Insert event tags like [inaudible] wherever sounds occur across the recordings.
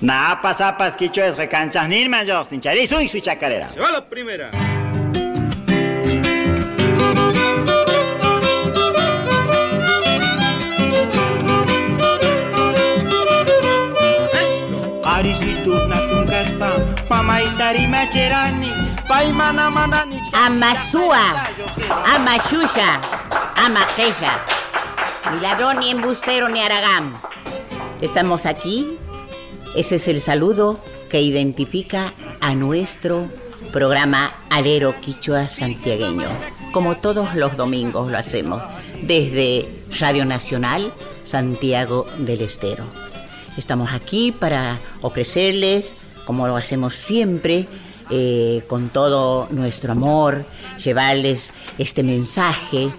Napas, apas, quicho es recanchas, ni mayor, sin charizo y su chacarera. Se va la primera. Amasúa, Amashusha, Amaqueya, ni ladrón, ni embustero, ni aragán. Estamos aquí. Ese es el saludo que identifica a nuestro programa Alero Quichua Santiagueño. Como todos los domingos lo hacemos, desde Radio Nacional Santiago del Estero. Estamos aquí para ofrecerles, como lo hacemos siempre, eh, con todo nuestro amor, llevarles este mensaje,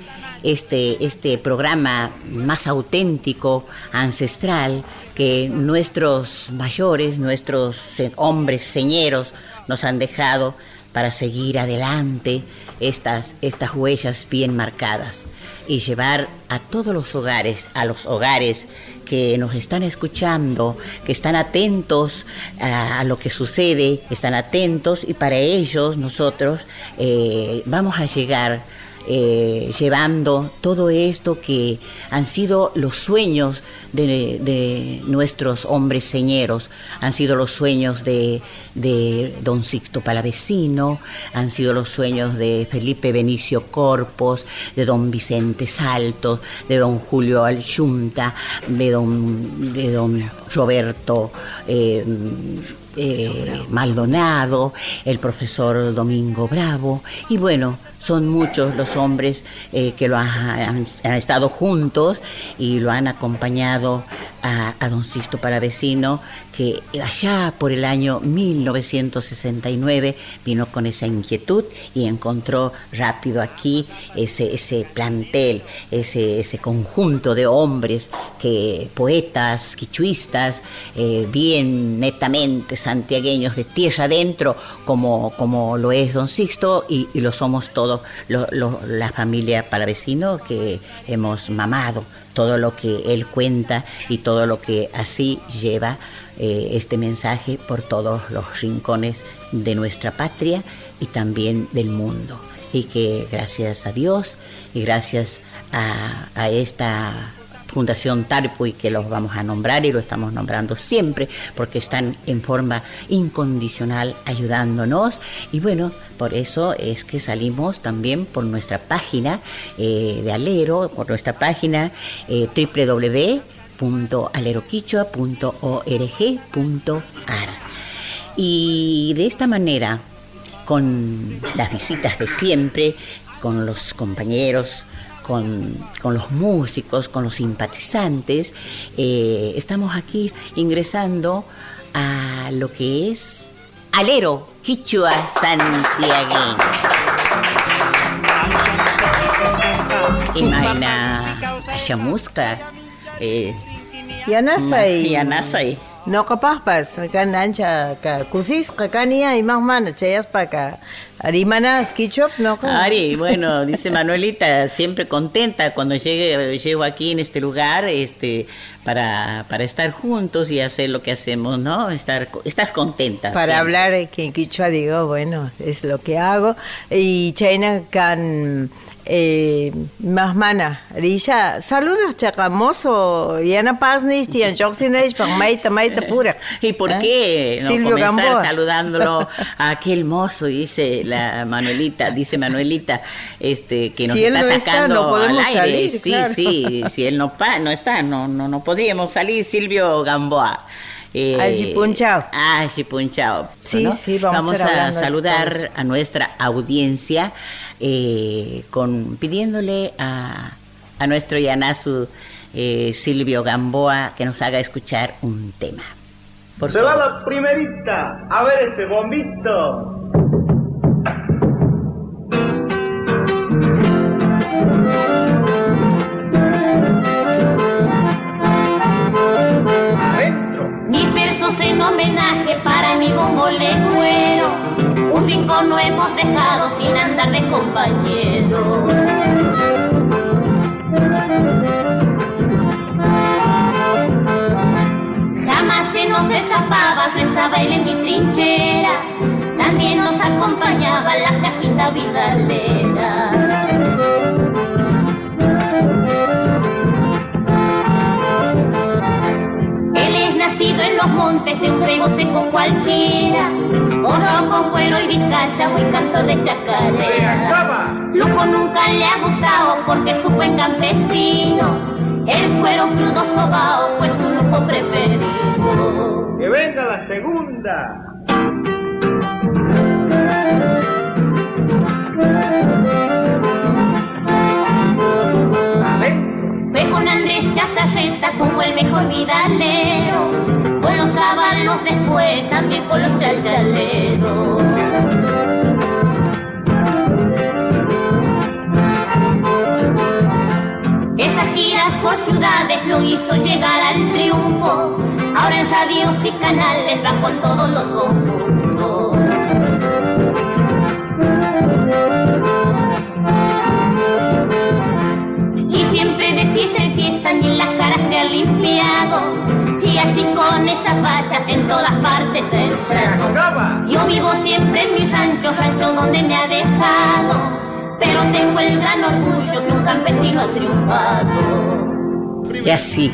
este, este programa más auténtico, ancestral, que nuestros mayores, nuestros hombres señeros nos han dejado para seguir adelante estas, estas huellas bien marcadas y llevar a todos los hogares, a los hogares que nos están escuchando, que están atentos a, lo que sucede, están atentos y para ellos nosotros eh, vamos a llegar eh, llevando todo esto que han sido los sueños de, nuestros hombres señeros, han sido los sueños de, don Sixto Palavecino, han sido los sueños de Felipe Benicio Corpos, de don Vicente Saltos, de don Julio Alchunta, de don, de don Roberto. Eh, eh, Maldonado, el profesor Domingo Bravo, y bueno, son muchos los hombres eh, que lo han, estado juntos y lo han acompañado a, a don Sisto Paravecino, que allá por el año 1969 vino con esa inquietud y encontró rápido aquí ese, ese plantel, ese, ese conjunto de hombres, que poetas, quichuistas, eh, bien netamente santiagueños de tierra adentro, como, como lo es don Sixto y, lo somos todos la familia Paravecino que hemos mamado todo lo que él cuenta y todo lo que así lleva eh, este mensaje por todos los rincones de nuestra patria y también del mundo. Y que gracias a Dios y gracias a, esta Fundación Tarpuy, que los vamos a nombrar y lo estamos nombrando siempre porque están en forma incondicional ayudándonos. Y bueno, por eso es que salimos también por nuestra página eh, de Alero, por nuestra página eh, www.aleroquichua.org.ar. Y de esta manera, con las visitas de siempre, con los compañeros, con, los músicos, con los simpatizantes, eh, estamos aquí ingresando a lo que es Alero Quichua Santiagueño. Imagina Ayamusca. Eh, Yanasay. Yanasay. No capaz, kan ancha ka kusis kakania y más mana chayas para acá. Arimanas Kichop, ¿no? Ari, bueno, dice Manuelita, siempre contenta cuando llegue, llego aquí en este lugar, este, para, para estar juntos y hacer lo que hacemos, ¿no? Estar, estás contenta. Para hablar que en Quichua digo, bueno, es lo que hago. Y China can eh, mana Risha, saludos chacamoso, Yana Paznis, Tian Choxinage, Maita, Maita Pura. [laughs] ¿Y por ¿Eh? qué no Silvio comenzar saludándolo [laughs] a aquel mozo, dice la Manuelita, dice Manuelita, este, que nos está sacando al aire. sí, sí, si él no, pa, no está, no, no, no podríamos salir, Silvio Gamboa. Eh, Punchao. Punchao. Sí, sí, vamos, a, saludar a nuestra audiencia eh, con, pidiéndole a, a nuestro Yanasu eh, Silvio Gamboa que nos haga escuchar un tema. Se va la primerita, a ver ese bombito. Mis versos en homenaje para mi bombo cuero un rincón no hemos dejado sin andar de compañeros. Jamás se escapaba, rezaba él en mi trinchera. También nos acompañaba la cajita vidalera. Él es nacido en los montes de un seco cualquiera. Oro con cuero y vizcacha, muy canto de chacarera. Lujo nunca le ha gustado porque es un buen campesino. El cuero crudo sobao fue su lujo preferido. Que venga la segunda. Fue con Andrés Chazarreta como el mejor vidalero. Con los sábalos después, también con los chachaleros. Esas giras por ciudades lo hizo llegar al triunfo. Ahora en radios y canales va con todos los conjuntos. Y siempre de fiesta en fiesta ni la cara se ha limpiado. Y así con esa facha en todas partes el Se trato. acaba. Yo vivo siempre en mi rancho, rancho donde me ha dejado. Pero tengo el gran orgullo que un campesino ha triunfado. Y así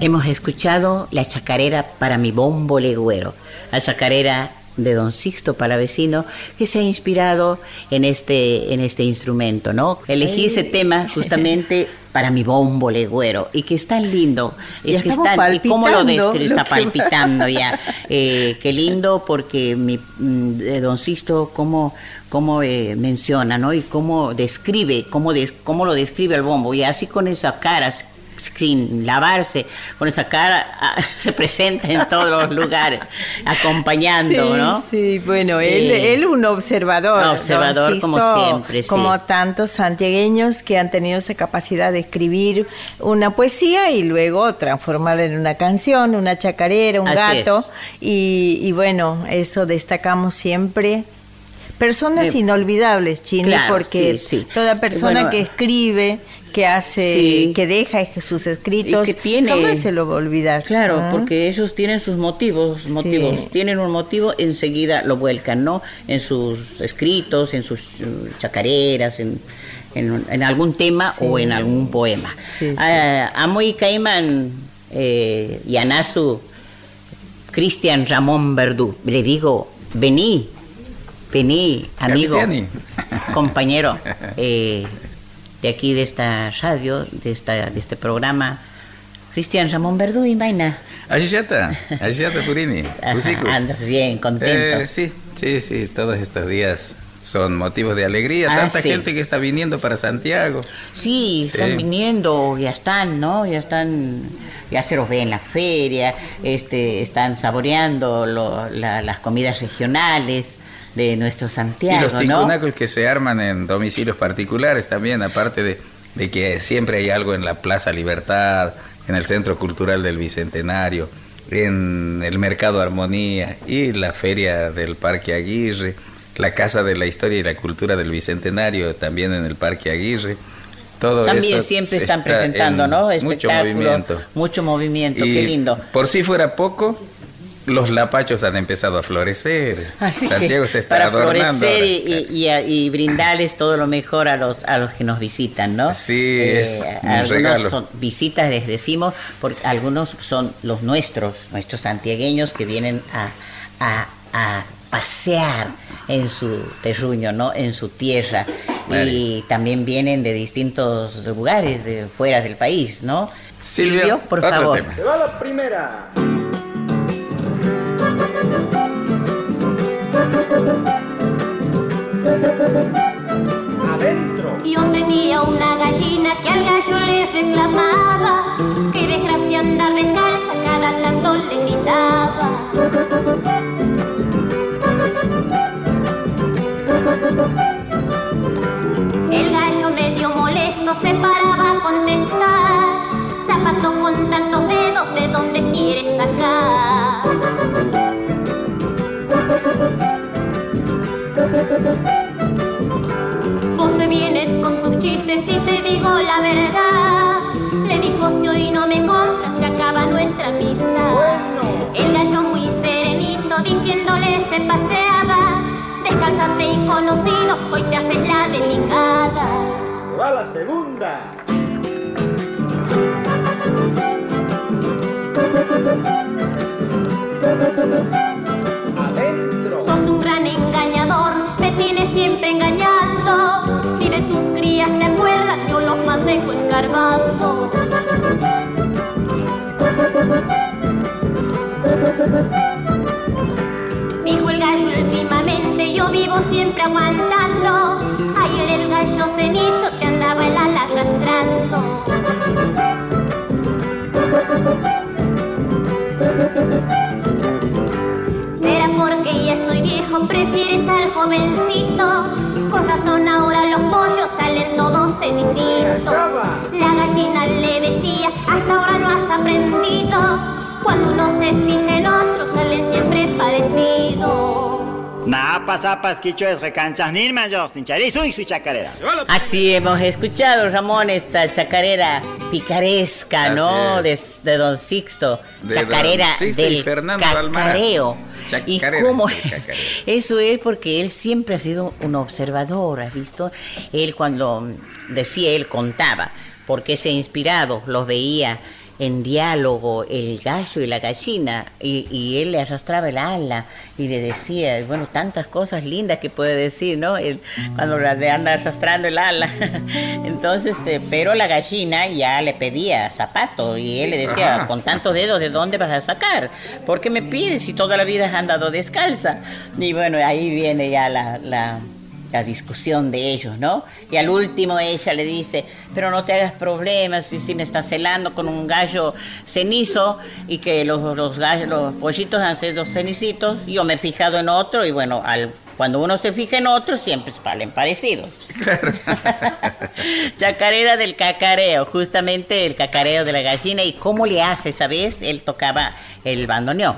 hemos escuchado la chacarera para mi bombo legüero, la chacarera de don Sixto Palavecino que se ha inspirado en este, en este instrumento, ¿no? Elegí ese tema justamente para mi bombo legüero y que es tan lindo, Ya es que es estamos tan- y cómo lo describe, está que- palpitando ya, Eh, qué lindo porque mi, mm, eh, don Sixto cómo, cómo eh, menciona, ¿no? Y cómo describe, cómo, des- cómo lo describe el bombo y así con esa cara sin lavarse, con esa cara ah, [laughs] se presenta en todos los lugares, acompañando, sí, ¿no? Sí, bueno, él, Eh, él un observador. un observador como siempre, sí. Como tantos santiagueños que han tenido esa capacidad de escribir una poesía y luego transformarla en una canción, una chacarera, un Así gato. Y, y bueno, eso destacamos siempre. Personas Eh, inolvidables, Chini, claro, porque sí, sí. toda persona Bueno, que escribe, que hace, Sí. que deja sus escritos, Y que tiene- jamás se lo va a olvidar. Claro, ¿ah? porque ellos tienen sus motivos, motivos, Sí. tienen un motivo, enseguida lo vuelcan, ¿no? En sus escritos, en sus eh, chacareras, en, en, en algún tema Sí. o en algún poema. Sí, sí. Ah, amo y Caiman eh, y Anasu, Cristian Ramón Verdú, le digo, vení, vení, amigo, [laughs] compañero eh, de aquí de esta radio, de, esta, de este programa, Cristian Ramón Verdú y Maina. Ayuyata, Ayuyata Purini, [laughs] Ajá. Andas bien, contento. Eh, sí, sí, sí, todos estos días son motivos de alegría. Ah, Tanta sí. gente que está viniendo para Santiago. Sí, están Sí. viniendo, ya están, ¿no? Ya están, ya se los ve en la feria, este, están saboreando lo- la- las comidas regionales de nuestro y Santiago, los ¿no? ticunacos que se arman en domicilios particulares también, aparte de, de que siempre hay algo en la Plaza Libertad, en el Centro Cultural del Bicentenario, en el Mercado Armonía y la Feria del Parque Aguirre, la Casa de la Historia y la Cultura del Bicentenario también en el Parque Aguirre. Todo También eso siempre está están presentando, en ¿no? Mucho movimiento. Mucho movimiento, Y qué lindo. Por si fuera poco, los lapachos han empezado a florecer. Así que Santiago se está para adornando. florecer y, y- y a- y brindarles todo lo mejor a los a los que nos visitan, ¿no? Eh, Sí, es un algunos regalo. son visitas, les decimos, porque algunos son los nuestros, nuestros santiagueños que vienen a, a- a pasear en su terruño, ¿no? En su tierra. Y también vienen de distintos lugares, de fuera del país, ¿no? Silvio, por otro favor. tema. Se va la primera. Adentro. Yo tenía una gallina que al gallo le reclamaba, que desgracia anda descalza, cada tanto le gritaba. El gallo medio molesto se paraba a contestar, y te digo la verdad. Le dijo si hoy no me compras se acaba nuestra amistad. Bueno. El gallo diciéndole se paseaba. Descalzate y conocido, hoy te haces la delicada. Se va la segunda. Adentro. Sos un gran engañador, me tienes siempre engañando. Y de tus crías te yo los mantengo escarbando. Dijo el gallo últimamente, yo vivo siempre aguantando. Ayer el gallo cenizo que andaba el ala arrastrando. Será porque ya estoy viejo, prefieres al jovencito. Con razón ahora los pollos salen todos cenicitos. La gallina le decía, hasta ahora no has aprendido. Cuando uno se fija en otro, salen siempre parecidos. Napas, apas, quichuas, recanchas, nirma, yo, sin charizo y su chacarera. Así hemos escuchado, Ramón, esta chacarera picaresca, ¿no? Así De, es. de Don Sixto. De chacarera don Sixto y del Fernando cacareo. Almaraz. Y cómo [laughs] eso es porque él siempre ha sido un observador, ¿has visto? Él cuando decía, él contaba, porque se ha inspirado, los veía en diálogo el gallo y la gallina y, y él le arrastraba el ala y le decía, bueno, tantas cosas lindas que puede decir, ¿no? Él, cuando le anda arrastrando el ala. [laughs] Entonces, eh, pero la gallina ya le pedía zapatos y él le decía, Ajá. con tantos dedos, ¿de dónde vas a sacar? ¿Por qué me pides si toda la vida has andado descalza? Y bueno, ahí viene ya la, la, la discusión de ellos, ¿no? Y al último ella le dice, pero no te hagas problemas si, si me estás celando con un gallo cenizo y que los, los gallos, los pollitos han sido cenicitos, yo me he fijado en otro y bueno, al, cuando uno se fija en otro siempre salen parecidos. [laughs] Chacarera del cacareo, justamente el cacareo de la gallina y cómo le hace, ¿sabes? Él tocaba el bandoneón.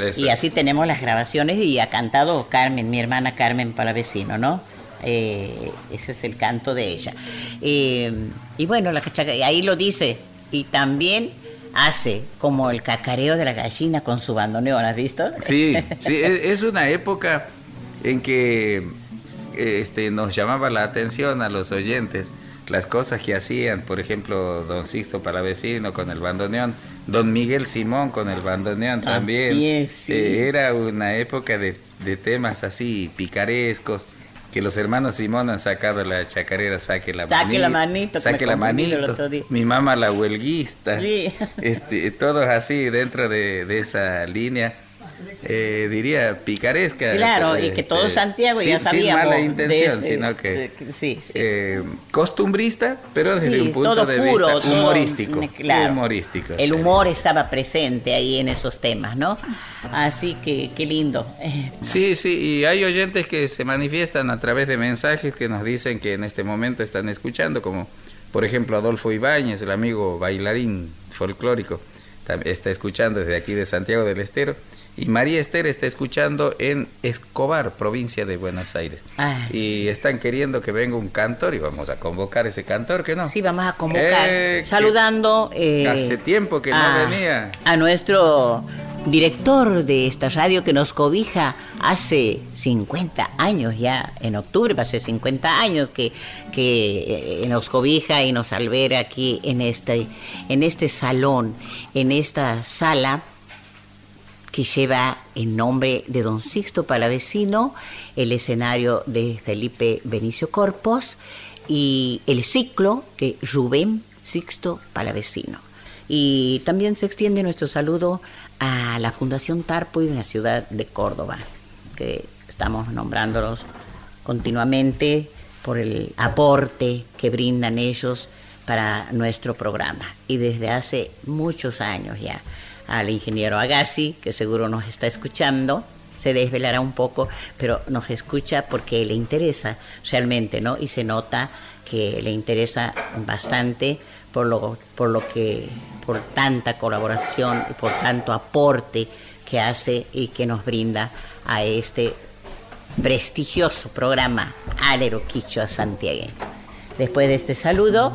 Eso y así es. tenemos las grabaciones y ha cantado Carmen, mi hermana Carmen Palavecino, ¿no? Eh, ese es el canto de ella. Eh, y bueno, la cachaca- y ahí lo dice. Y también hace como el cacareo de la gallina con su bandoneón, ¿has visto? Sí, sí, es, una época en que este, nos llamaba la atención a los oyentes las cosas que hacían, por ejemplo, don Sixto Palavecino con el bandoneón, don Miguel Simón con el bandoneón también. También, sí. Eh, era una época de, de temas así picarescos. Que los hermanos Simón han sacado la chacarera, saque la Saque manito. la manito, Saque la manito. Mi mamá la huelguista. Sí. Este, todos así dentro de, de esa línea, eh, diría picaresca. Claro, y que este, todo Santiago sin, ya sin sabíamos. mala de intención, ese- sino que sí, sí. eh, costumbrista, pero desde Sí, un punto de puro, vista todo- humorístico. claro. Humorístico. El humor estaba presente ahí en esos temas, ¿no? Así que qué lindo. [laughs] Sí, sí, y hay oyentes que se manifiestan a través de mensajes que nos dicen que en este momento están escuchando, como por ejemplo Adolfo Ibáñez, el amigo bailarín folclórico, está escuchando desde aquí de Santiago del Estero, y María Esther está escuchando en Escobar, provincia de Buenos Aires. Ah. Y están queriendo que venga un cantor y vamos a convocar ese cantor, que no. Sí, vamos a convocar, Eh, saludando eh, hace tiempo que no venía. a nuestro director de esta radio que nos cobija hace 50 años ya, en octubre va a ser 50 años que, que eh, nos cobija y nos albera aquí en este, en este salón, en esta sala que lleva el nombre de don Sixto Palavecino, el escenario de Felipe Benicio Corpos y el ciclo de Rubén Sixto Palavecino. Y también se extiende nuestro saludo a la Fundación Tarpo y de la ciudad de Córdoba, que estamos nombrándolos continuamente por el aporte que brindan ellos para nuestro programa. Y desde hace muchos años ya al ingeniero Agassi, que seguro nos está escuchando, se desvelará un poco, pero nos escucha porque le interesa realmente, ¿no? Y se nota que le interesa bastante por lo, por lo que, por tanta colaboración y por tanto aporte que hace y que nos brinda a este prestigioso programa Alero Quichua Santiago. Después de este saludo,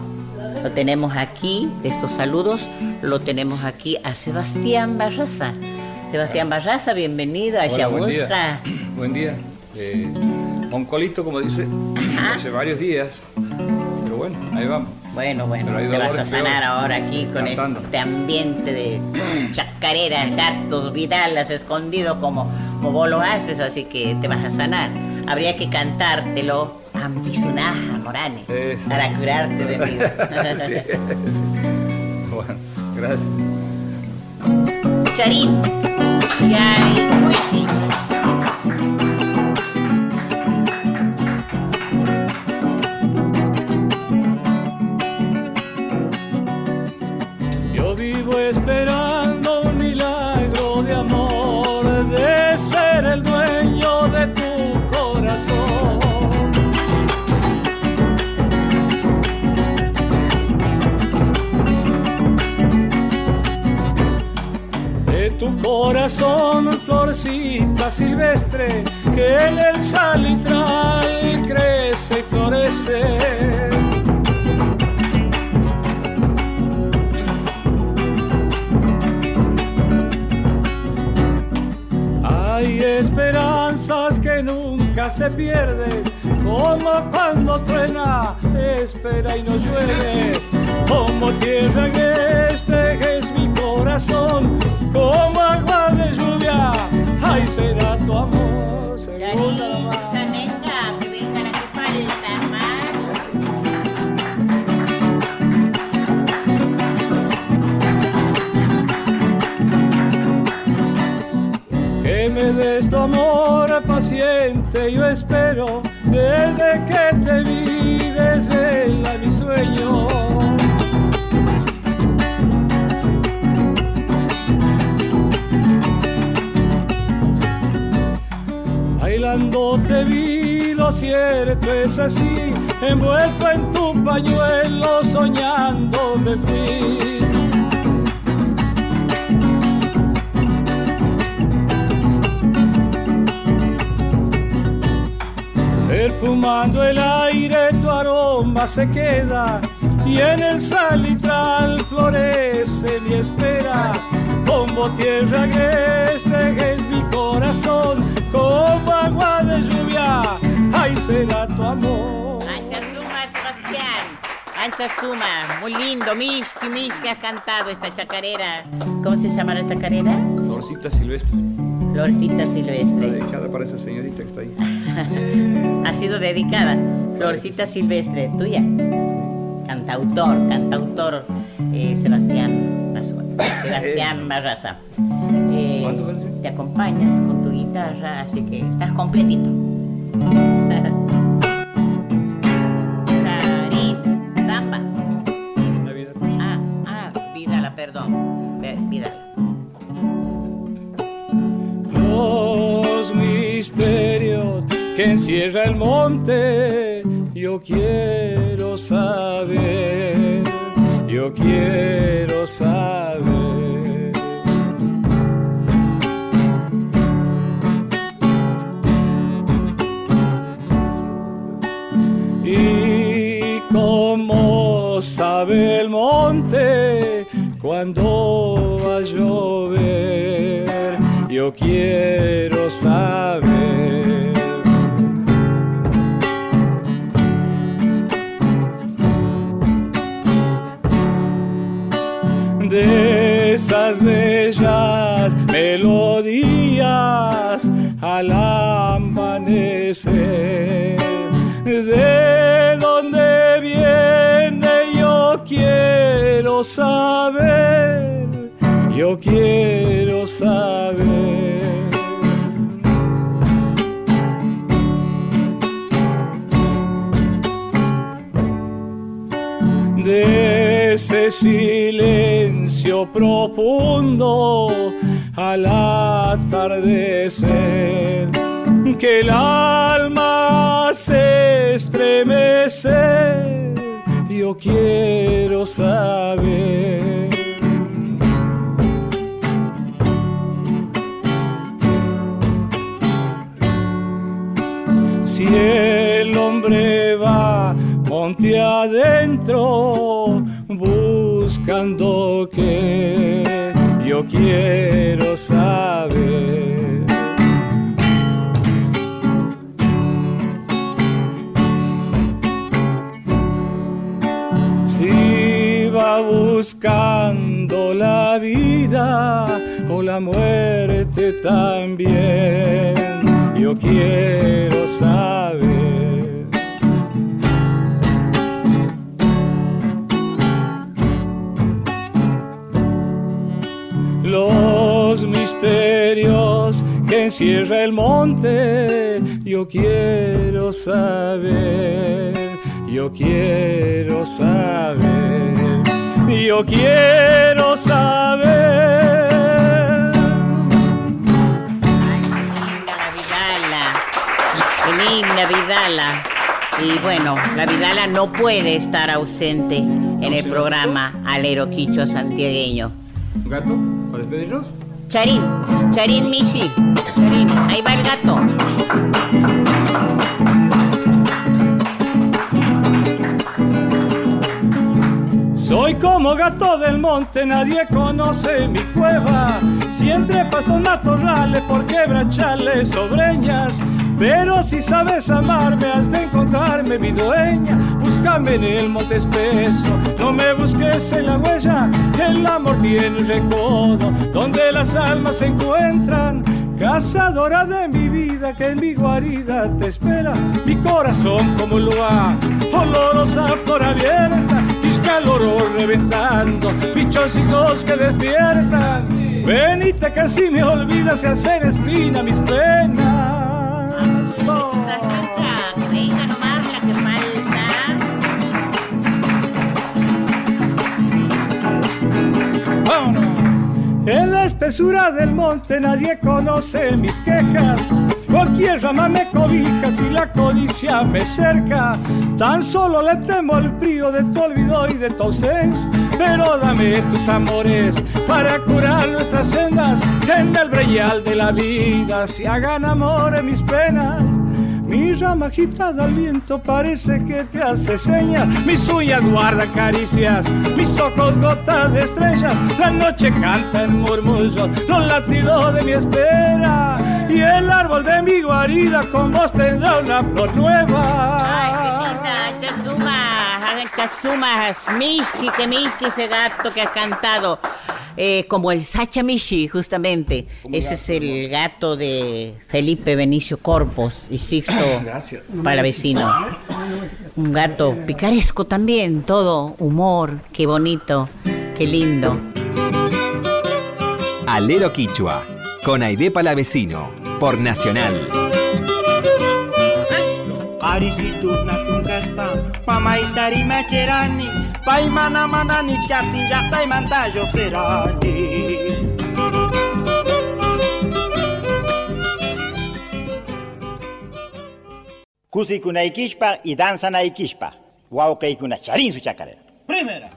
lo tenemos aquí, de estos saludos, lo tenemos aquí a Sebastián Barraza, Sebastián Barraza, bienvenido a Yabuska. [clears throat] Buen día. Eh, como dice, Ah. hace varios días. Pero bueno, ahí vamos. Bueno, bueno, te vas a sanar ahora aquí con Cantando. este ambiente de [clears throat] chacareras, gatos, vidalas, escondido como, como vos lo haces, así que te vas a sanar. Habría que cantártelo Ambisunaja, Morane, Eso. para curarte de mí. [laughs] Sí, sí. Bueno, gracias. Charín. Y ahí, Huichi. Yo vivo esperando corazón, florcita silvestre, que en el salitral crece y florece. Hay esperanzas que nunca se pierden, como cuando truena, espera y no llueve, como tierra agreste que es mi corazón, como agua de lluvia, ay será tu amor, según la mar. Que me des tu amor paciente, yo espero, desde que te vi desvela mi sueño. Te vi, lo cierto es así, envuelto en tu pañuelo, soñando me fui. Perfumando el aire tu aroma se queda y en el salitral florece mi espera. Como tierra agreste es mi corazón, como agua de lluvia, ahí será tu amor. Ancha Suma, Sebastián. Ancha Suma, muy lindo. Mishki, Mishki, has cantado esta chacarera. ¿Cómo se llama la chacarera? Florcita silvestre. Florcita Está Silvestre. dedicada para esa señorita que está ahí. [laughs] Ha sido dedicada. Florcita Silvestre, tuya. Cantautor, cantautor eh, Sebastián Barraza. [laughs] Sebastián Barraza. Te acompañas con tu guitarra, así que estás completito. [laughs] Charín, samba. Navidad. Ah, ah, Vidala, perdón. Ve- Vidala. Los misterios que encierra el monte, yo quiero saber, yo quiero saber. Sabe el monte cuando va a llover, yo quiero saber. De esas bellas melodías al amanecer, de quiero saber, yo quiero saber. de ese silencio profundo al atardecer, que el alma se estremece, yo quiero saber. Si el hombre va monte adentro buscando que yo quiero saber. Buscando la vida o la muerte también, yo quiero saber. los misterios que encierra el monte. Yo quiero saber, yo quiero saber, yo quiero saber. Ay, qué linda la Vidala. Qué linda Vidala. Y bueno, la Vidala no puede estar ausente en el programa Alero Quicho Santiagueño. ¿Gato? ¿Para despedirnos? Charín, Charín Mishi. Charín, ahí va el gato. Como gato del monte, nadie conoce mi cueva. Si entre pastos matorrales por quebrachales o breñas. Pero si sabes amarme, has de encontrarme mi dueña. Búscame en el monte espeso, no me busques en la huella. El amor tiene un recodo donde las almas se encuentran. Cazadora de mi vida, que en mi guarida te espera. Mi corazón como un lugar, olorosa por abierta. Mis calores reventando, pichoncitos que despiertan. Venite que si me olvidas y hacer espina mis penas. Oh. En la espesura del monte nadie conoce mis quejas. Cualquier rama me cobija si la codicia me cerca. Tan solo le temo al frío de tu olvido y de tu ausencia. Pero dame tus amores para curar nuestras sendas en el breyal de la vida. Si hagan amor en mis penas. Mi rama agitada al viento parece que te hace señas. Mis uñas guardan caricias, mis ojos gotas de estrellas. La noche canta en murmullos los latidos de mi espera. Y el árbol de mi guarida con vos tendrá una flor nueva. Ay, qué linda, Chasuma, Chasuma, Mishki, que Mishki, ese gato que has cantado. Eh, como el Sacha Mishi, justamente. Ese es el gato de Felipe Benicio Corpos y Sixto [coughs] Gracias. Palavecino. Un gato picaresco también, todo humor, qué bonito, qué lindo. Alero Quichua, con Aide Palavecino, por Nacional. Pamaitari macherani, paimana manani chkati yatay mantayo serani. Kusikunaykishpa y danzanaykishpa, wawqaykuna charin su chacarera. Primera.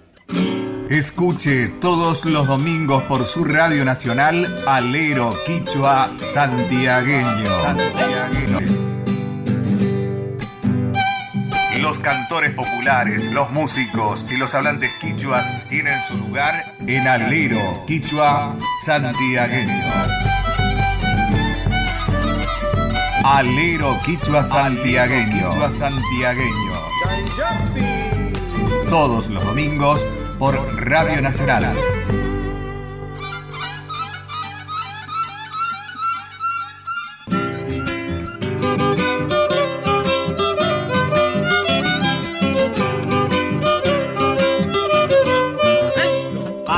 Escuche todos los domingos por su radio nacional Alero Quichua Santiagueño. Santiagueño. Los cantores populares, los músicos y los hablantes quichuas tienen su lugar en Alero Quichua Santiagueño. Alero Quichua Santiagueño. Quichua Santiagueño. Todos los domingos por Radio Nacional.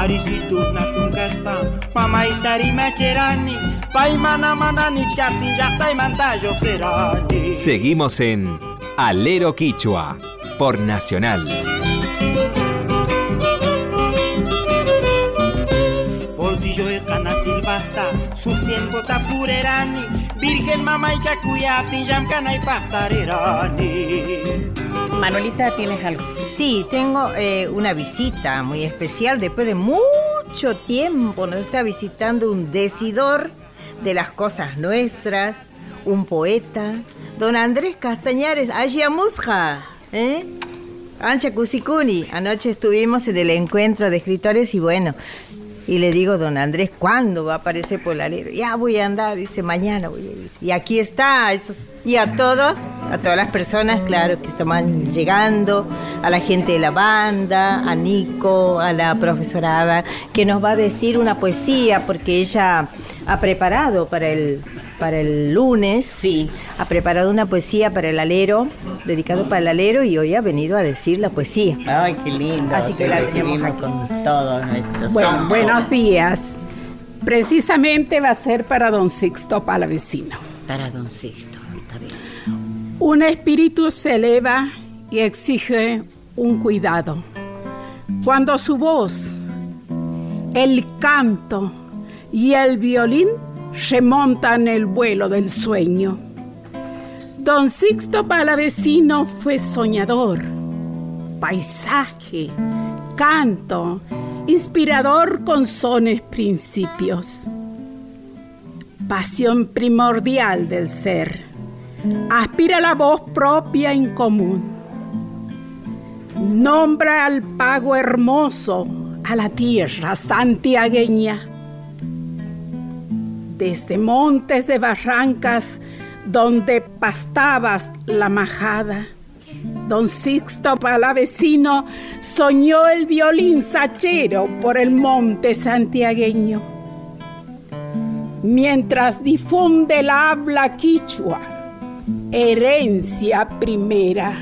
Arisitu natungaspa, pamaitari macherani, paimana manani chkati yatay mantayo serani. Seguimos en Alero Quichua, por Nacional. Bolsillo el cana silbasta, sustento tapurerani, virgen mama y chacuyati, yamcana y pastarerani. Manuelita, ¿tienes algo? Sí, tengo eh, una visita muy especial. Después de mucho tiempo nos está visitando un decidor de las cosas nuestras, un poeta, don Andrés Castañares, Ayamusja, ¿eh? Ancha Cusikuni. Anoche estuvimos en el encuentro de escritores y bueno, Y le digo, don Andrés, ¿cuándo va a aparecer por la alero? Ya voy a andar, dice, mañana voy a ir. Y aquí está, esos, y a todos, a todas las personas, claro, que están llegando, a la gente de la banda, a Nico, a la profesora Ada, que nos va a decir una poesía, porque ella ha preparado para el, para el lunes. Sí. Ha preparado una poesía para el alero, dedicado para el alero, y hoy ha venido a decir la poesía. Ay, qué lindo. Así que Te la recibimos tenemos aquí. con todo nuestro Bueno, son. buenos días. Precisamente va a ser para don Sixto Palavecino. Para don Sixto. Un espíritu se eleva y exige un cuidado. Cuando su voz, el canto y el violín remontan el vuelo del sueño. Don Sixto Palavecino fue soñador, paisaje, canto, inspirador con sones principios. Pasión primordial del ser. Aspira la voz propia en común. Nombra al pago hermoso a la tierra santiagueña. Desde montes de barrancas donde pastabas la majada. Don Sixto Palavecino soñó el violín sachero por el monte santiagueño. Mientras difunde el habla quichua, herencia primera,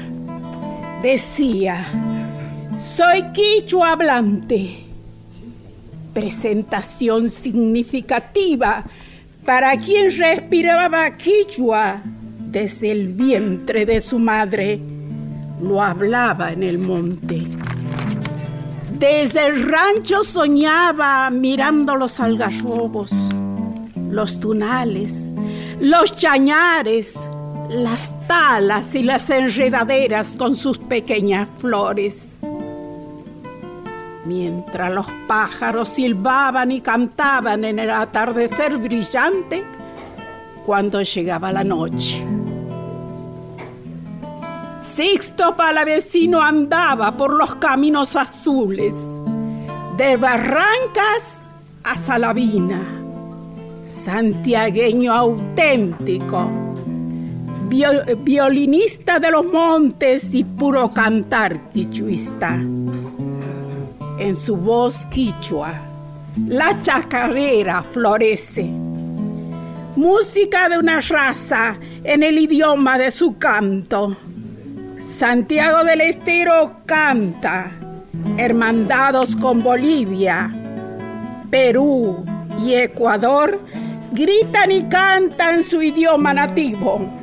decía, soy quichua hablante. Presentación significativa para quien respiraba quichua desde el vientre de su madre. Lo hablaba en el monte. Desde el rancho soñaba mirando los algarrobos, los tunales, los chañares, las talas y las enredaderas con sus pequeñas flores. Mientras los pájaros silbaban y cantaban en el atardecer brillante, cuando llegaba la noche. Sixto Palavecino andaba por los caminos azules, de Barrancas a Salavina, santiagueño auténtico, vio- violinista de los montes y puro cantar quichuista. En su voz quichua, la chacarera florece. Música de una raza en el idioma de su canto. Santiago del Estero canta, hermandados con Bolivia, Perú y Ecuador gritan y cantan su idioma nativo.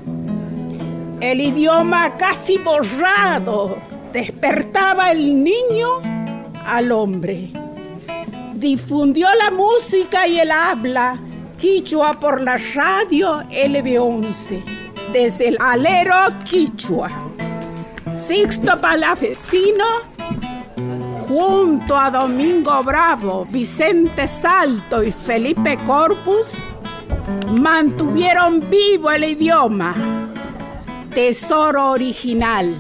El idioma casi borrado despertaba el niño al hombre. Difundió la música y el habla quichua por la radio LB11 desde el alero quichua. Sixto Palavecino junto a Domingo Bravo, Vicente Salto y Felipe Corpus mantuvieron vivo el idioma, tesoro original.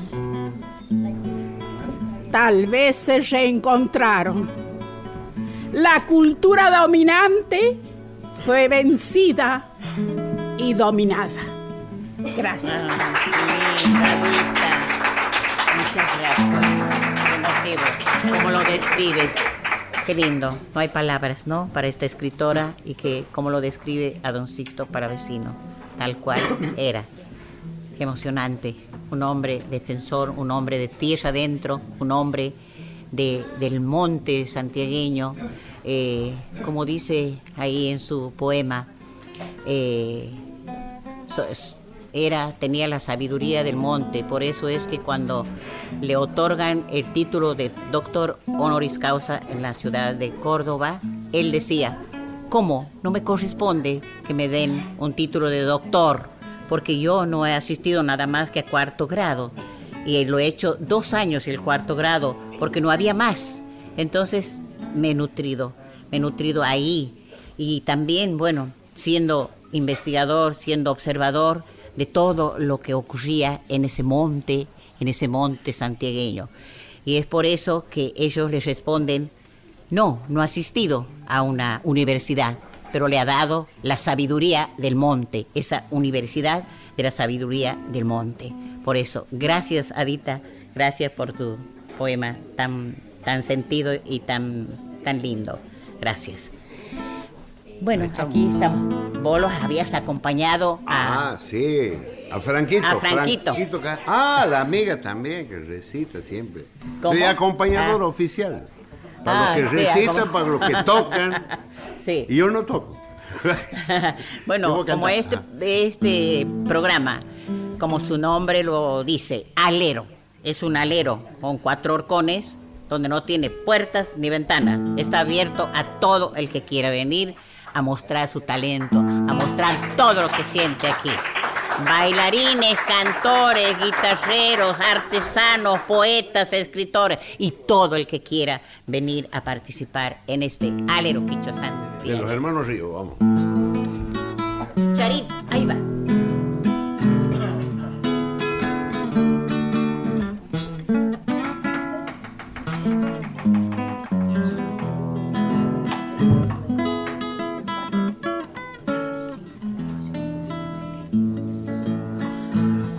Tal vez se reencontraron. La cultura dominante fue vencida y dominada. Gracias. Rita. Muchas gracias. Qué. ¿Cómo lo describes? Qué lindo. No hay palabras, ¿no? Para esta escritora y que cómo lo describe a don Sixto Paravecino, tal cual era. Emocionante. Un hombre defensor, un hombre de tierra adentro, un hombre de, del monte santiagueño, eh, como dice ahí en su poema, eh, era, tenía la sabiduría del monte, por eso es que cuando le otorgan el título de doctor honoris causa en la ciudad de Córdoba, él decía, ¿cómo? No me corresponde que me den un título de doctor, porque yo no he asistido nada más que a cuarto grado, y lo he hecho dos años el cuarto grado, porque no había más. Entonces me he nutrido, me he nutrido ahí, y también, bueno, siendo investigador, siendo observador de todo lo que ocurría en ese monte, en ese monte santiagueño. Y es por eso que ellos les responden No, no ha asistido a una universidad, pero le ha dado la sabiduría del monte, esa universidad de la sabiduría del monte. Por eso, gracias Adita, gracias por tu poema tan, tan sentido y tan, tan lindo. Gracias. Bueno, aquí estamos. Vos los habías acompañado a... Ah, sí. A Franquito. A Franquito. ah, la amiga también, que recita siempre. ¿Cómo? Soy acompañador Ah. oficial. Para Ah, los que recitan, para los que tocan. [laughs] Sí. Y yo no toco. [laughs] bueno, ¿Cómo como este, este programa, como su nombre lo dice, alero. Es un alero con cuatro horcones donde no tiene puertas ni ventanas. Está abierto a todo el que quiera venir a mostrar su talento, a mostrar todo lo que siente aquí. Bailarines, cantores, guitarreros, artesanos, poetas, escritores y todo el que quiera venir a participar en este alero Quicho Santi. De los hermanos Río, vamos. Charín, ahí va.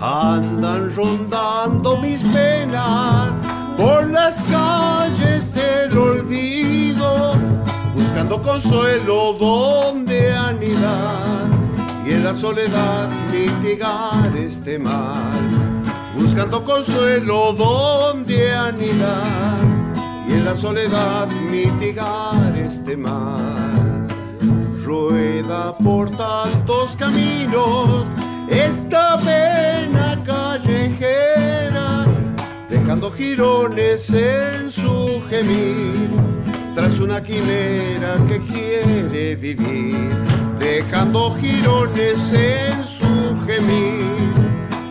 Andan rondando mis penas por las calles del olvido, buscando consuelo donde anidar y en la soledad mitigar este mal. Buscando consuelo donde anidar y en la soledad mitigar este mal. Rueda por tantos caminos esta pena callejera, dejando jirones en su gemir, tras una quimera que quiere vivir, dejando jirones en su gemir,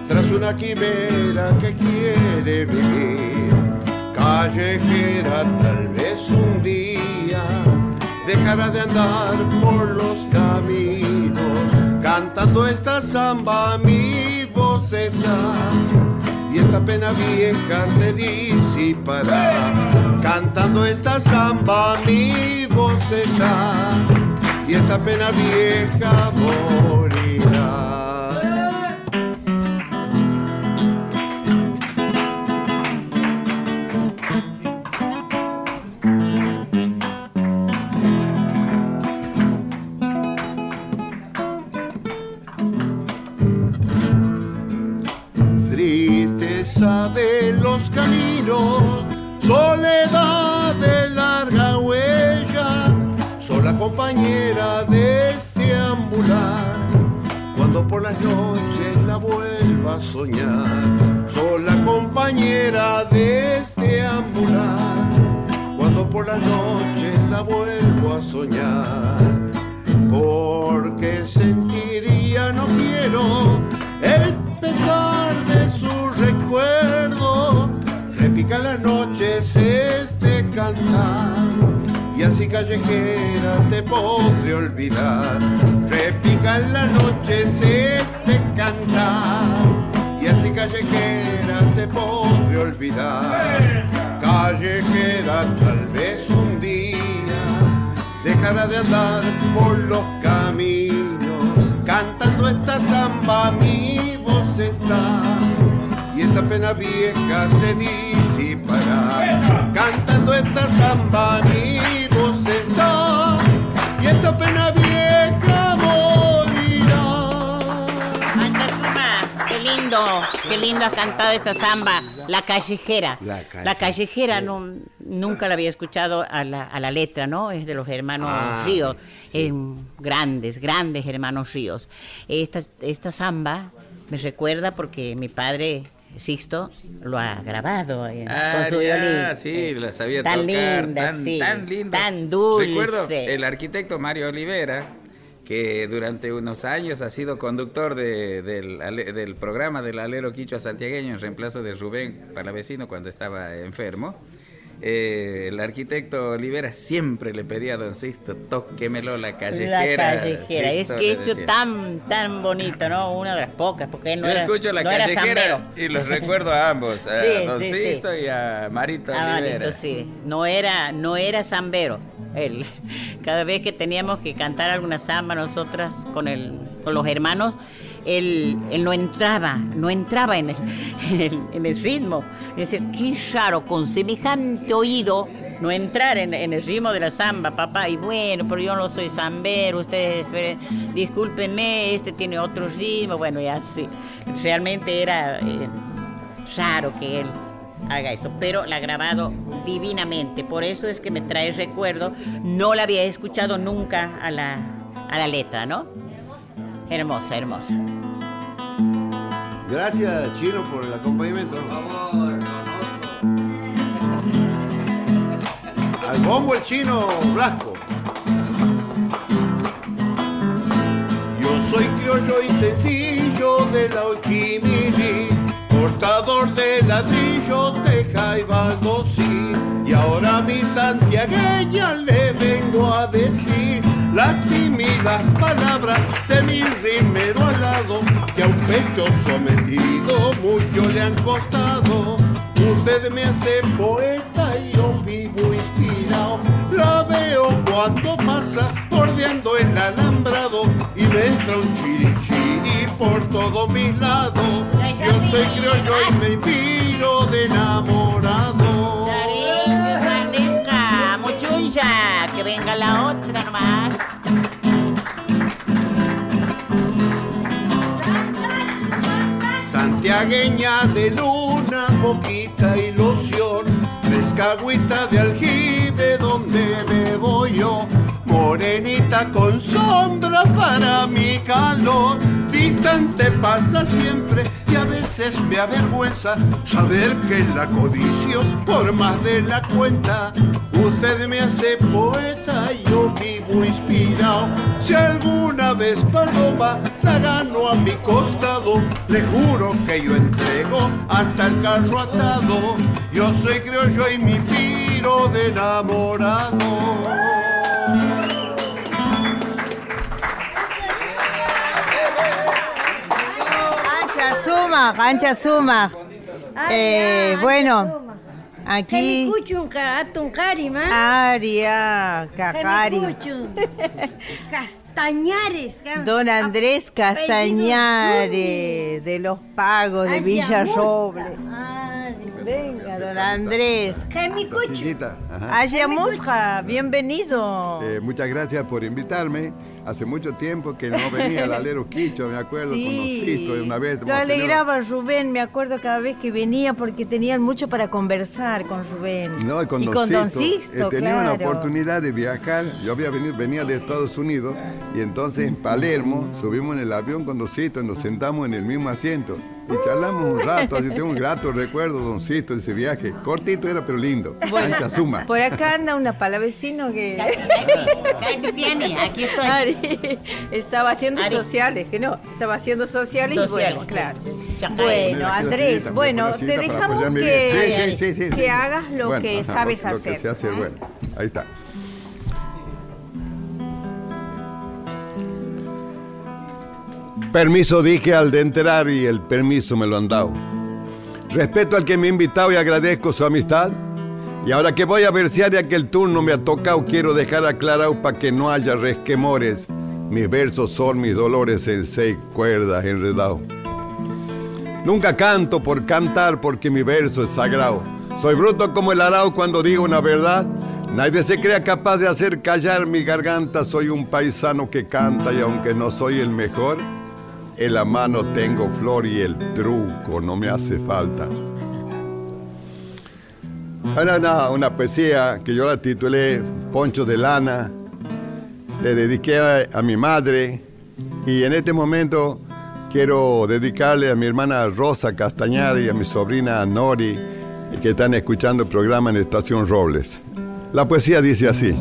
tras una quimera que quiere vivir, callejera tal vez un día dejará de andar por los caminos, cantando esta samba mi voz esta pena vieja se disipará, cantando esta samba mi voz está, y esta pena vieja morirá. Compañera de este ambular. Cuando por las noches la vuelva a soñar, sola compañera de este ambular. Cuando por las noches la vuelvo a soñar, porque sentiría no quiero el pesar de su recuerdo. Repica las noches este cantar así callejera te podré olvidar. Repica en las noches este cantar y así callejera te podré olvidar. Callejera tal vez un día dejará de andar por los caminos, cantando esta samba mi voz está, y esta pena vieja se disipará, cantando esta samba mi lindo, qué lindo has cantado esta samba, La Callejera. La La Callejera no, nunca la había escuchado a la, a la letra, ¿no? Es de los hermanos Ah, Ríos, eh, grandes, grandes hermanos Ríos. Esta, esta samba me recuerda porque mi padre... Sixto lo ha grabado eh, Ah, con su ya, violín. sí, la sabía tan tocar, linda, tan, sí, tan lindo. tan dulce. Recuerdo el arquitecto Mario Olivera, que durante unos años ha sido conductor de- del, del programa del alero quichua santiagueño en reemplazo de Rubén Palavecino cuando estaba enfermo. Eh, el arquitecto Olivera siempre le pedía a don Sisto, tóquemelo la callejera. La callejera, es que hecho tan, tan bonito, ¿no? Una de las pocas, porque él no Yo era escucho la no callejera y los [laughs] recuerdo a ambos, a don sí, y a Marito Ah, Olivera. Marito, sí. No era, no era zambero. Él, [laughs] cada vez que teníamos que cantar alguna samba nosotras con el, con los hermanos, él, él no entraba, no entraba en el, en el, en el ritmo. Es decir, qué raro, con semejante oído, no entrar en, en el ritmo de la samba, papá. Y bueno, pero yo no soy zambero, ustedes, discúlpenme, este tiene otro ritmo. Bueno, y así. Realmente era eh, raro que él haga eso, pero la ha grabado divinamente. Por eso es que me trae recuerdo. No la había escuchado nunca a la, a la letra, ¿no? Hermosa, hermosa. Gracias, Chino, por el acompañamiento. Al bombo el chino Blasco. Yo soy criollo y sencillo de la Oquimili, portador de ladrillo, teja y baldosí. Y ahora a mi santiagueña le vengo a decir las tímidas palabras de mi rimero alado, que a un pecho sometido mucho le han costado. Usted me hace poeta y yo vivo inspirado. La veo cuando pasa bordeando el alambrado y me entra un chirichiri por todos mis lados. Yo soy criollo y me inspiro de enamorado. Que venga la otra nomás. Santiagueña de luna, poquita ilusión, fresca agüita de aljibe donde me voy yo, morenita con sombra para mi calor, distante pasa siempre y a veces me avergüenza saber que la codicio por más de la cuenta. Usted me hace poeta y yo vivo inspirado. Si alguna vez paloma la gano a mi costado, le juro que yo entrego hasta el carro atado. Yo soy criollo y mi piro de enamorado. Suma, ancha suma. Eh, bueno, aquí. Aria, Cacari. [laughs] Castañares. Don Andrés Castañares, de los pagos de Villa Roble. Venga, don Andrés. Sillita, ajá. Aya Musja, bienvenido. Eh, muchas gracias por invitarme. Hace mucho tiempo que no venía al alero Quicho, me acuerdo, conociste una vez. Lo tenido- alegraba Rubén, me acuerdo cada vez que venía porque tenían mucho para conversar con Rubén. No, y con, y Don con Don Sisto. Sisto, He tenido una claro. oportunidad de viajar. Yo había venido, venía de Estados Unidos y entonces en Palermo subimos en el avión con Don Sisto y nos sentamos en el mismo asiento y charlamos un rato. Así tengo un grato recuerdo, Don Sisto, de ese viaje. Cortito era, pero lindo. Bueno, Ancha suma. Por acá anda una palavecino que [laughs] Piani, aquí estoy. Ari, estaba haciendo Ari. sociales, que no, estaba haciendo sociales, Sociales, y bueno, claro. Bueno, Andrés, sillita, bueno, te dejamos que, bien. Sí, sí, sí, sí, que sí. hagas lo Bueno, que ajá, sabes lo hacer. que se hace, bueno. Ahí está. Permiso dije al de enterar y el permiso me lo han dado. Respeto al que me ha invitado y agradezco su amistad. Y ahora que voy a versear y aquel turno me ha tocado, quiero dejar aclarado para que no haya resquemores. Mis versos son mis dolores en seis cuerdas enredados. Nunca canto por cantar porque mi verso es sagrado. Soy bruto como el arao cuando digo una verdad. Nadie se crea capaz de hacer callar mi garganta. Soy un paisano que canta y aunque no soy el mejor, en la mano tengo flor y el truco no me hace falta. Era una, una poesía que yo la titulé Poncho de Lana. Le dediqué a, mi madre y en este momento quiero dedicarle a mi hermana Rosa Castañar y a mi sobrina Nori que están escuchando el programa en Estación Robles. La poesía dice así.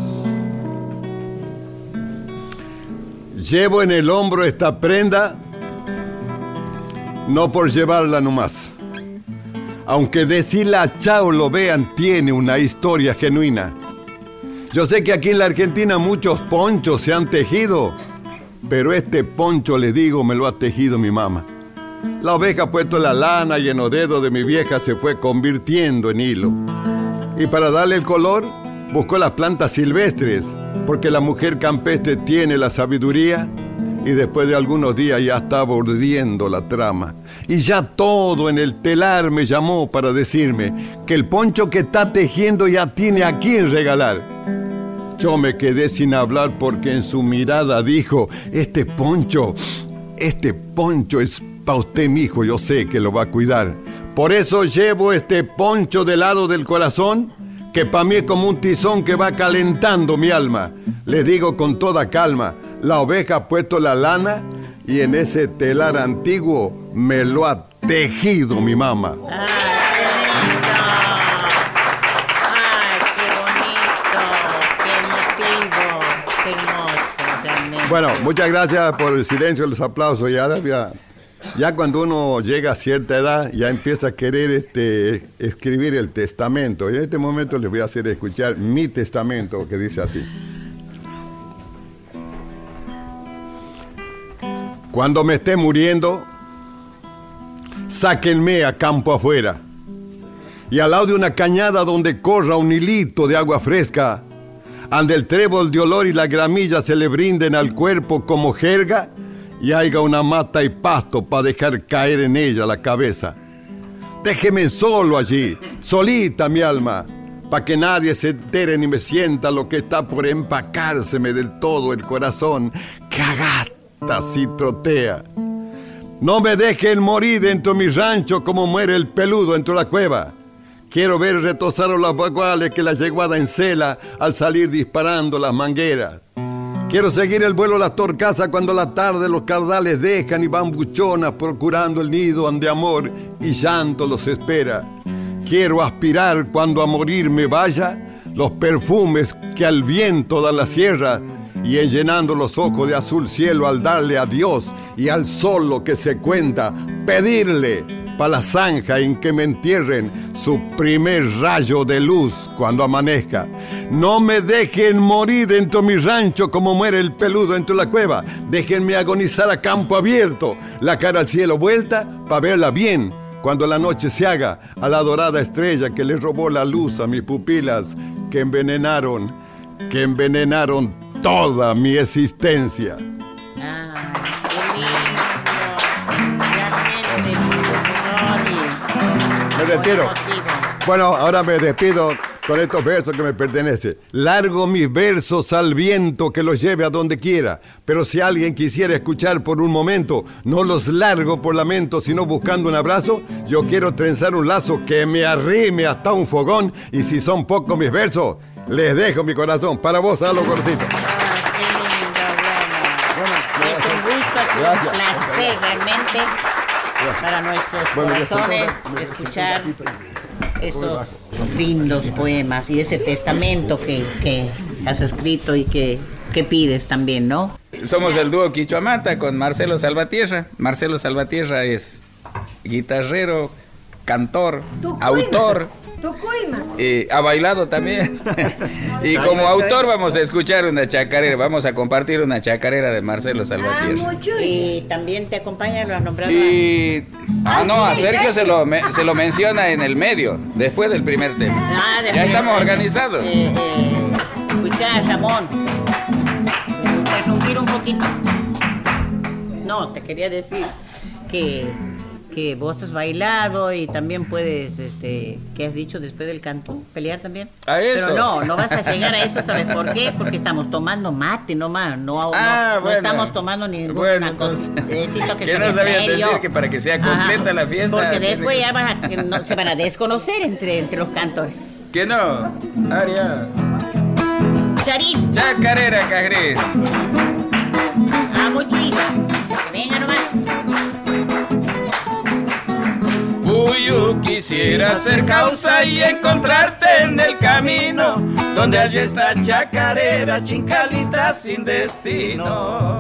Llevo en el hombro esta prenda no por llevarla nomás. aunque decirla chao lo vean, tiene una historia genuina. Yo sé que aquí en la Argentina muchos ponchos se han tejido, pero este poncho, les digo, me lo ha tejido mi mamá. La oveja ha puesto la lana y en los dedos de mi vieja se fue convirtiendo en hilo. Y para darle el color, buscó las plantas silvestres, porque la mujer campestre tiene la sabiduría y después de algunos días ya estaba urdiendo la trama. Y ya todo en el telar me llamó para decirme que el poncho que está tejiendo ya tiene a quien regalar. Yo me quedé sin hablar porque en su mirada dijo, este poncho, este poncho es para usted, mi hijo, yo sé que lo va a cuidar. Por eso llevo este poncho del lado del corazón, que para mí es como un tizón que va calentando mi alma. Le digo con toda calma, la oveja ha puesto la lana y en ese telar antiguo me lo ha tejido mi mamá. Bueno, muchas gracias por el silencio los aplausos. Y ahora ya, ya cuando uno llega a cierta edad, ya empieza a querer este, escribir el testamento. Y en este momento les voy a hacer escuchar mi testamento que dice así. Cuando me esté muriendo, sáquenme a campo afuera. Y al lado de una cañada donde corra un hilito de agua fresca, ande el trébol de olor y la gramilla se le brinden al cuerpo como jerga, y haya una mata y pasto para dejar caer en ella la cabeza. Déjeme solo allí, solita mi alma, para que nadie se entere ni me sienta lo que está por empacárseme del todo el corazón, que agata si trotea. No me dejen morir dentro de mi rancho como muere el peludo dentro de la cueva. Quiero ver retosar los baguales que la yeguada encela al salir disparando las mangueras. Quiero seguir el vuelo a la torcaza cuando la tarde los cardales dejan y van buchonas procurando el nido donde amor y llanto los espera. Quiero aspirar cuando a morir me vaya los perfumes que al viento da la sierra y en llenando los ojos de azul cielo al darle a Dios y al sol lo que se cuenta, pedirle para la zanja en que me entierren su primer rayo de luz cuando amanezca. No me dejen morir dentro de mi rancho como muere el peludo dentro de la cueva. Déjenme agonizar a campo abierto, la cara al cielo vuelta para verla bien cuando la noche se haga a la dorada estrella que le robó la luz a mis pupilas que envenenaron, que envenenaron toda mi existencia. Me retiro. Bueno, ahora me despido con estos versos que me pertenecen. Largo mis versos al viento que los lleve a donde quiera. Pero si alguien quisiera escuchar por un momento, no los largo por lamento, sino buscando un abrazo, yo quiero trenzar un lazo que me arrime hasta un fogón. Y si son pocos mis versos, les dejo mi corazón. Para vos, a los Gracias. Un placer realmente para nuestros corazones escuchar esos lindos poemas y ese testamento que, que has escrito y que, que, pides también, ¿no? Somos el dúo Quichuamata con Marcelo Salvatierra. Marcelo Salvatierra es guitarrero, cantor, autor. Y ha bailado también. [laughs] y como autor vamos a escuchar una chacarera, vamos a compartir una chacarera de Marcelo Salvatierra. Y también te acompaña, lo has nombrado. Y... Ah, no, a Sergio se lo, se lo menciona en el medio, después del primer tema. Ah, ya estamos organizados. Eh, eh, escuchar, Ramón. Interrumpir un poquito. No, te quería decir que que vos has bailado y también puedes, este, ¿qué has dicho después del canto? ¿Pelear también? A eso. Pero no, no vas a llegar a eso, ¿sabes por qué? Porque estamos tomando mate nomás, no, ah, no, bueno. no estamos tomando ninguna bueno, cosa. Necesito que, que no sabía decir que para que sea completa Ajá, la fiesta. Porque después que... ya vas a, no, se van a desconocer entre, entre los cantores. Que no, Aria. Charín. Chacarera, Cajrí. Ah, Yo quisiera ser causa y encontrarte en el camino donde allí está chacarera, chincalita sin destino.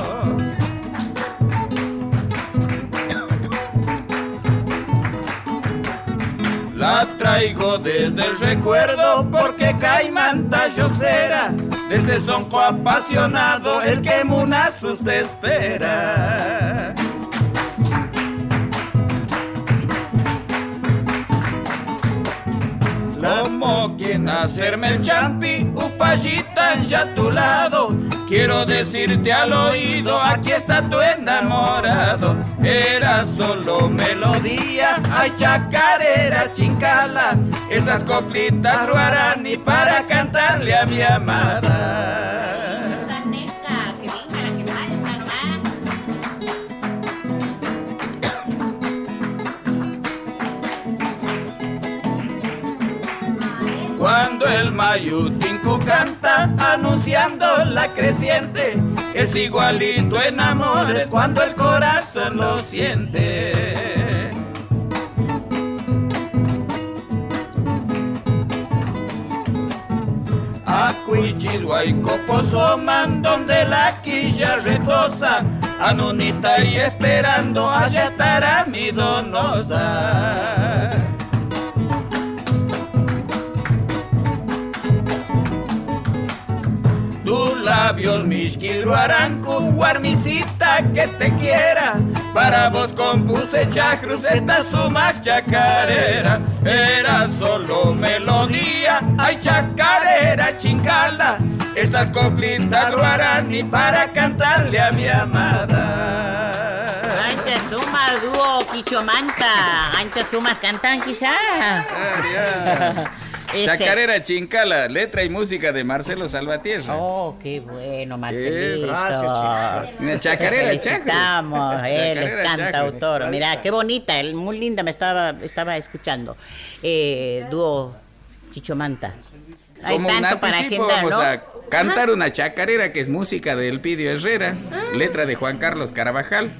La traigo desde el recuerdo porque Caimanta Yoxera, desde sonco apasionado el que Munasus te espera. Como quien hacerme el champi, upallita ya a tu lado. Quiero decirte al oído, aquí está tu enamorado. Era solo melodía, ay chacarera, chincala. Estas coplitas ruarani para cantarle a mi amada. Cuando el Mayutinku canta anunciando la creciente, es igualito en amores cuando el corazón lo siente. Acuichilhuayco man donde la quilla retosa, anunita y esperando, allá estará mi donosa. Tus labios, misquilro aranco, guarmisita que te quiera. Para vos compuse chacrus, esta suma chacarera. Era solo melodía, ay chacarera, chingala. Estas coplitas guarani para cantarle a mi amada. Ancha suma dúo quichomanta. Ancha sumas cantan quizá. Ese- Chacarera Chincala, letra y música de Marcelo Salvatierra. Oh, qué bueno, Marcelito. gracias, Mira, chacarera, chacros. él es cantautor. Mira, qué bonita, él, muy linda, me estaba, estaba escuchando. Eh, dúo Chichomanta. Hay Como un tanto para anticipo agendar, vamos ¿no? a cantar una chacarera que es música de Elpidio Herrera, letra de Juan Carlos Carabajal,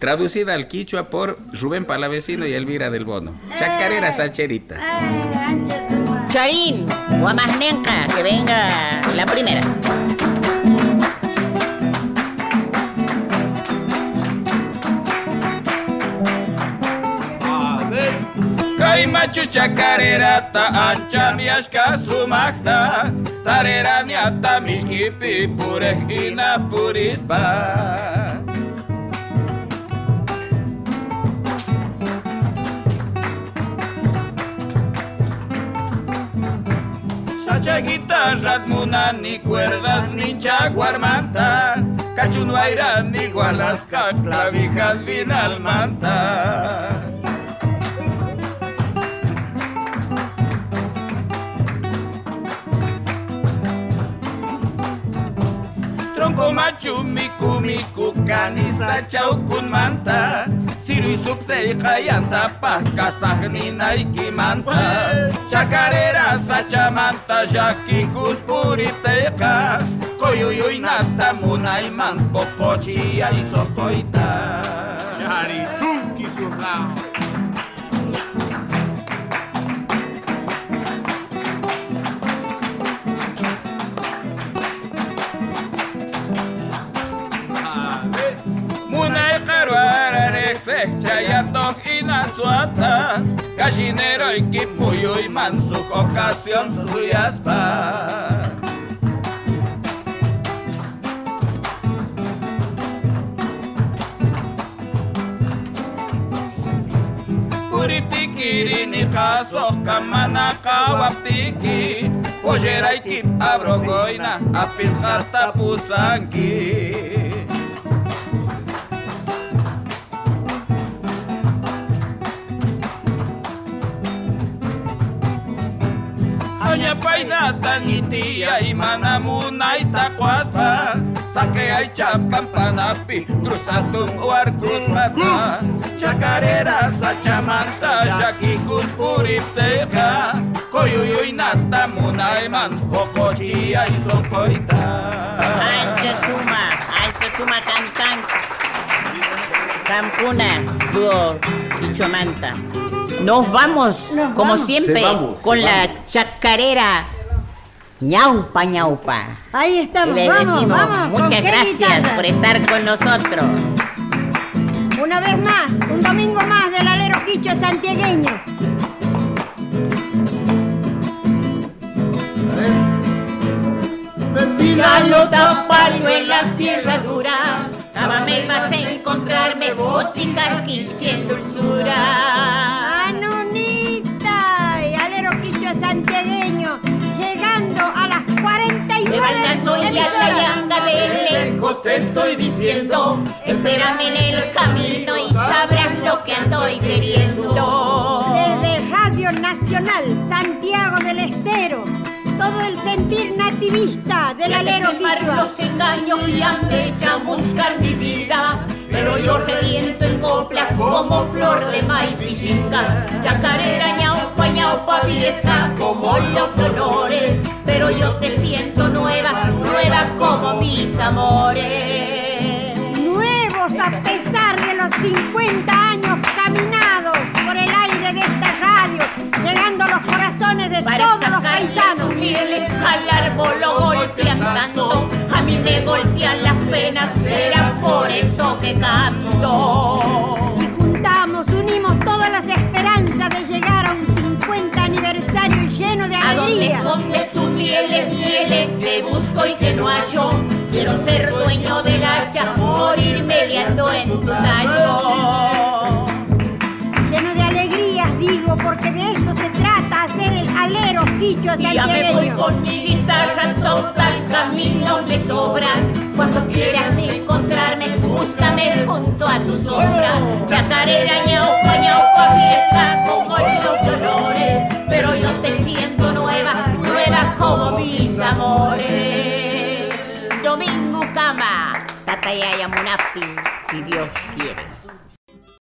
traducida al quichua por Rubén Palavecino y Elvira del Bono. Chacarera sacherita. Charín, Guamasnenca, que venga la primera. Kaimachu chacarera ta ancha miashka sumachta Tarera nyata mishkipi pureh ina purispa Guitarra muna ni cuerdas ni chaguarmanta. Cachunuaira ni gualasca clavijas vinalmanta machumikumiko kanisa chawkunmanta siruysuktayqa yantapaj kasaqninaykimanta chakarera sachamanta llakinkuspuriptayqa quyuyuynata munayman poqochiyay soqoyta charisunki karuararexe chayatok inasuata Gallinero y kipuyo y mansu ocasión suyaspa Puripikiri ni kaso kamana kawaptiki Ojeray kip abrogoina apis harta pusanki Hanya paida tangitia imana munay takwaspa Sake ay chapan panapi Cruzatum warkus mata Chacarera sa chamanta Shakikus puripteca Koyuyuy nata munay man Pokochi ay sokoita Ancha Suma, Ancha Suma cantan. Campuna, dúo Chichomanta. Nos vamos, como siempre, con la chacarera ñaupa ñaupa. Ahí estamos, Les vamos, vamos. Muchas gracias por estar con nosotros. Una vez más, un domingo más del alero quicho santiagueño. Eh, Ventilalo, tapalo en las tierras duras dura, me vas a encontrarme boticas que en dulzura. Anonita y alero quicho santiagueño, llegando a las 49 y a de lejos te estoy diciendo, espérame en el camino y sabrás lo que estoy queriendo. Sentir nativista del alero los engaños y ya buscar mi vida. Pero yo reviento en copla como flor de maíz pisinga. Chacarera, ñaupa, ñaupa vieja como los colores. Pero yo te siento nueva, nueva como mis amores. Nuevos a pesar de los 50 años caminados por el aire de esta radio, llegando a los corazones de todos los paisanos. Fieles al árbol lo golpean tanto, a mí me golpean las penas, será por eso que canto. Y juntamos, unimos todas las esperanzas de llegar a un 50 aniversario lleno de alegría. A donde sus mieles, mieles que busco y que no hallo. Quiero ser dueño del hacha, morir mediando en tu tallo porque de esto se trata, hacer el alero quicho santiagueño. Ya me voy con mi guitarra, total camino me sobra. Cuando quieras encontrarme, búscame junto a tu sombra. Chacarera, ñaupa, ñaupa, vieja como los dolores. Pero yo te siento nueva, nueva como mis amores. Domingo Cama, Tatayaya Munapti, si Dios quiere.